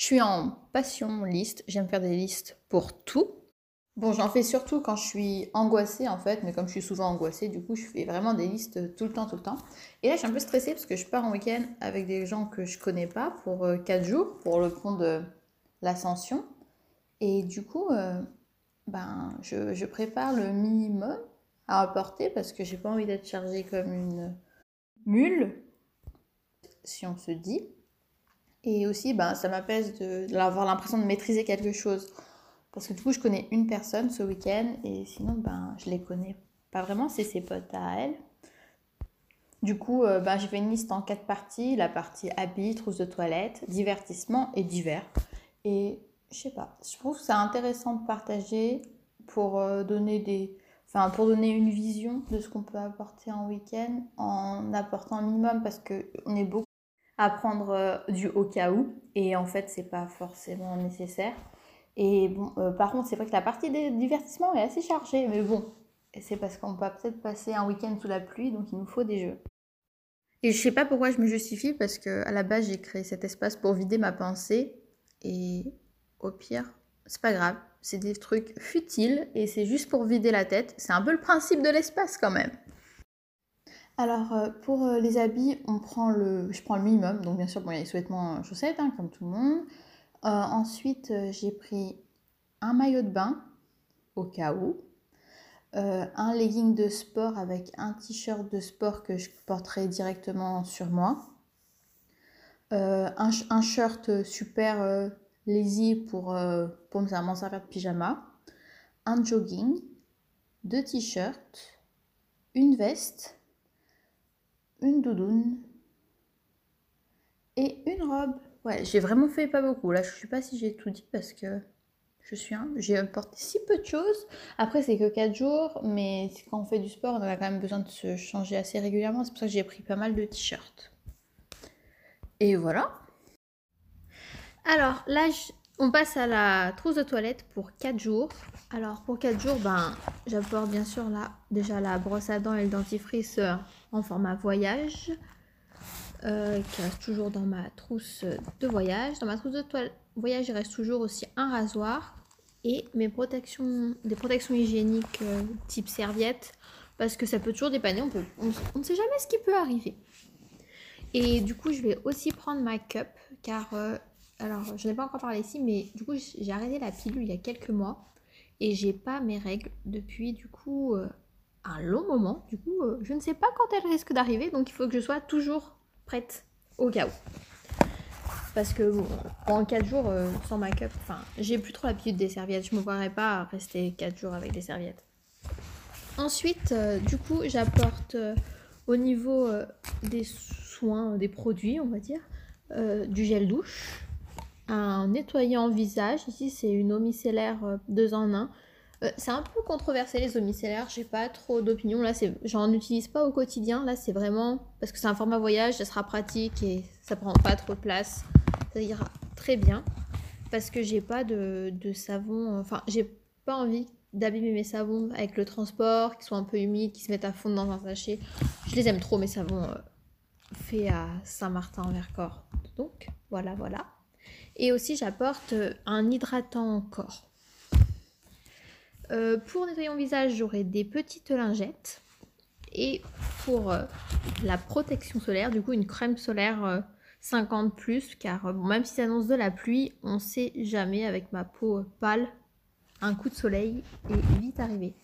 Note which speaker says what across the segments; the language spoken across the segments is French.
Speaker 1: Je suis en passion liste, j'aime faire des listes pour tout. Bon, j'en fais surtout quand je suis angoissée en fait, mais comme je suis souvent angoissée, du coup, je fais vraiment des listes tout le temps, tout le temps. Et là, je suis un peu stressée parce que je pars en week-end avec des gens que je connais pas pour 4 jours, pour le pont de l'Ascension. Et du coup, euh, ben, je, je, prépare le minimum à apporter parce que j'ai pas envie d'être chargée comme une mule, si on se dit. Et aussi, ben, ça m'apaise d'avoir l'impression de maîtriser quelque chose. Parce que du coup, je connais une personne ce week-end et sinon, ben, je les connais pas vraiment, c'est ses potes à elle. Du coup, euh, ben, j'ai fait une liste en quatre parties. La partie habits, trousse de toilette, divertissement et divers. Et je sais pas, je trouve c'est intéressant de partager pour euh, donner des... Enfin, pour donner une vision de ce qu'on peut apporter en week-end en apportant un minimum parce qu'on est beaucoup à prendre euh, du au cas où et en fait c'est pas forcément nécessaire. Et bon, euh, par contre, c'est vrai que la partie des divertissements est assez chargée, mais bon, c'est parce qu'on peut peut-être passer un week-end sous la pluie, donc il nous faut des jeux. Et je sais pas pourquoi je me justifie, parce que à la base, j'ai créé cet espace pour vider ma pensée, et au pire, c'est pas grave, c'est des trucs futiles, et c'est juste pour vider la tête. C'est un peu le principe de l'espace quand même. Alors euh, pour euh, les habits, on prend le, je prends le minimum, donc bien sûr, bon, il y a les sous-vêtements chaussettes, hein, comme tout le monde. Euh, ensuite, euh, j'ai pris un maillot de bain au cas où, euh, un legging de sport avec un t-shirt de sport que je porterai directement sur moi, un, un, shirt super lazy pour, pour m'en servir de pyjama, un jogging, deux t-shirts, une veste, une doudoune et une robe. Ouais, j'ai vraiment fait pas beaucoup. Là, je sais pas si j'ai tout dit parce que je suis. J'ai apporté si peu de choses. Après, c'est que 4 jours, mais quand on fait du sport, on a quand même besoin de se changer assez régulièrement. C'est pour ça que j'ai pris pas mal de t-shirts. Et voilà. Alors là, on passe à la trousse de toilette pour 4 jours. Alors pour 4 jours, ben, j'apporte bien sûr là déjà la brosse à dents et le dentifrice euh, en format voyage. Euh, qui reste toujours dans ma trousse de voyage. Dans ma trousse de voyage, il reste toujours aussi un rasoir et mes protections, des protections hygiéniques euh, type serviette parce que ça peut toujours dépanner, on, ne sait jamais ce qui peut arriver. Et du coup, je vais aussi prendre ma cup car, euh, alors je n'ai pas encore parlé ici, mais du coup, j'ai arrêté la pilule il y a quelques mois et j'ai pas mes règles depuis du coup un long moment. Du coup, je ne sais pas quand elles risquent d'arriver, donc il faut que je sois toujours prête au cas où. Parce que en 4 jours euh, sans make-up, enfin, j'ai plus trop l'habitude des serviettes. Je me voirais pas rester 4 jours avec des serviettes. Ensuite, euh, du coup, j'apporte euh, au niveau des soins, des produits, on va dire, du gel douche, un nettoyant visage. Ici, c'est une eau micellaire 2 en 1 euh, c'est un peu controversé les eaux j'ai pas trop d'opinion. Là, j'en utilise pas au quotidien. Là, c'est vraiment parce que c'est un format voyage, ça sera pratique et ça prend pas trop de place. Ça ira très bien parce que j'ai pas de, savon. Enfin, j'ai pas envie d'abîmer mes savons avec le transport, qui soient un peu humides, qui se mettent à fond dans un sachet. Je les aime trop, mes savons euh, faits à Saint-Martin en Vercors. Donc, voilà, voilà. Et aussi, j'apporte euh, un hydratant corps. Euh, pour nettoyer mon visage, j'aurai des petites lingettes. Et pour euh, la protection solaire, du coup, une crème solaire 50 euh, plus, car même si ça annonce de la pluie, on sait jamais avec ma peau pâle, un coup de soleil est vite arrivé.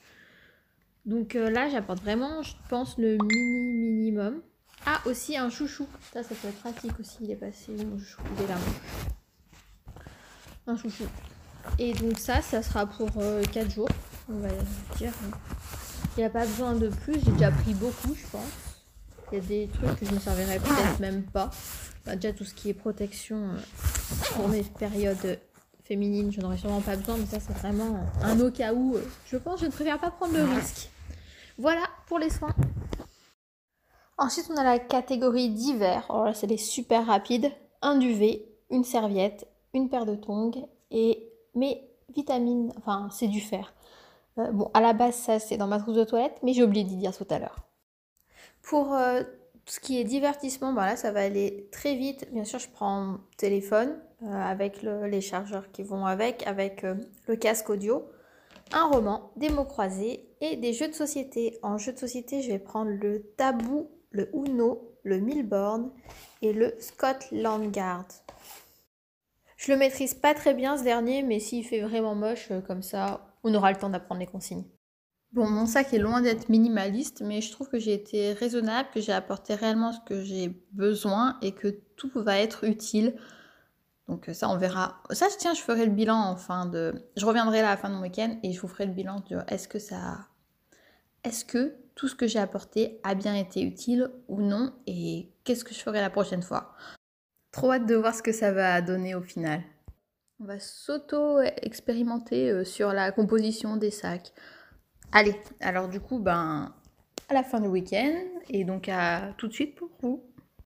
Speaker 1: Donc là, j'apporte vraiment, je pense, le mini minimum. Ah, aussi un chouchou. Ça, ça peut être pratique aussi. Il est passé mon chouchou? Il est là, Un chouchou. Et donc ça, ça sera pour 4 euh, jours, on va dire. Il n'y a pas besoin de plus, j'ai déjà pris beaucoup, je pense. Il y a des trucs que je ne servirais peut-être même pas. Bah, déjà tout ce qui est protection euh, pour mes périodes féminines, je n'aurais sûrement pas besoin, mais ça c'est vraiment un au cas où. Euh, je pense que je ne préfère pas prendre le risque. Voilà pour les soins. Ensuite, on a la catégorie d'hiver. Alors là, c'est les super rapides. Un duvet, une serviette, une paire de tongs et mais vitamine, enfin c'est du fer. Euh, bon, à la base, ça c'est dans ma trousse de toilette, mais j'ai oublié d'y dire tout à l'heure. Pour euh, ce qui est divertissement, bah là ça va aller très vite. Bien sûr, je prends mon téléphone, euh, avec les chargeurs qui vont avec, avec le casque audio, un roman, des mots croisés et des jeux de société. En jeux de société, je vais prendre le Tabou, le Uno, le Milborn et le Scotland Guard. Je le maîtrise pas très bien ce dernier, mais s'il fait vraiment moche euh, comme ça, on aura le temps d'apprendre les consignes. Bon, mon sac est loin d'être minimaliste, mais je trouve que j'ai été raisonnable, que j'ai apporté réellement ce que j'ai besoin et que tout va être utile. Donc euh, ça, on verra. Ça, tiens, je ferai le bilan en fin de... Je reviendrai là à la fin de mon week-end et je vous ferai le bilan de est-ce que ça... Est-ce que tout ce que j'ai apporté a bien été utile ou non et qu'est-ce que je ferai la prochaine fois Trop hâte de voir ce que ça va donner au final. On va s'auto-expérimenter euh, sur la composition des sacs. Allez, alors du coup, ben, à la fin du week-end et donc à tout de suite pour vous.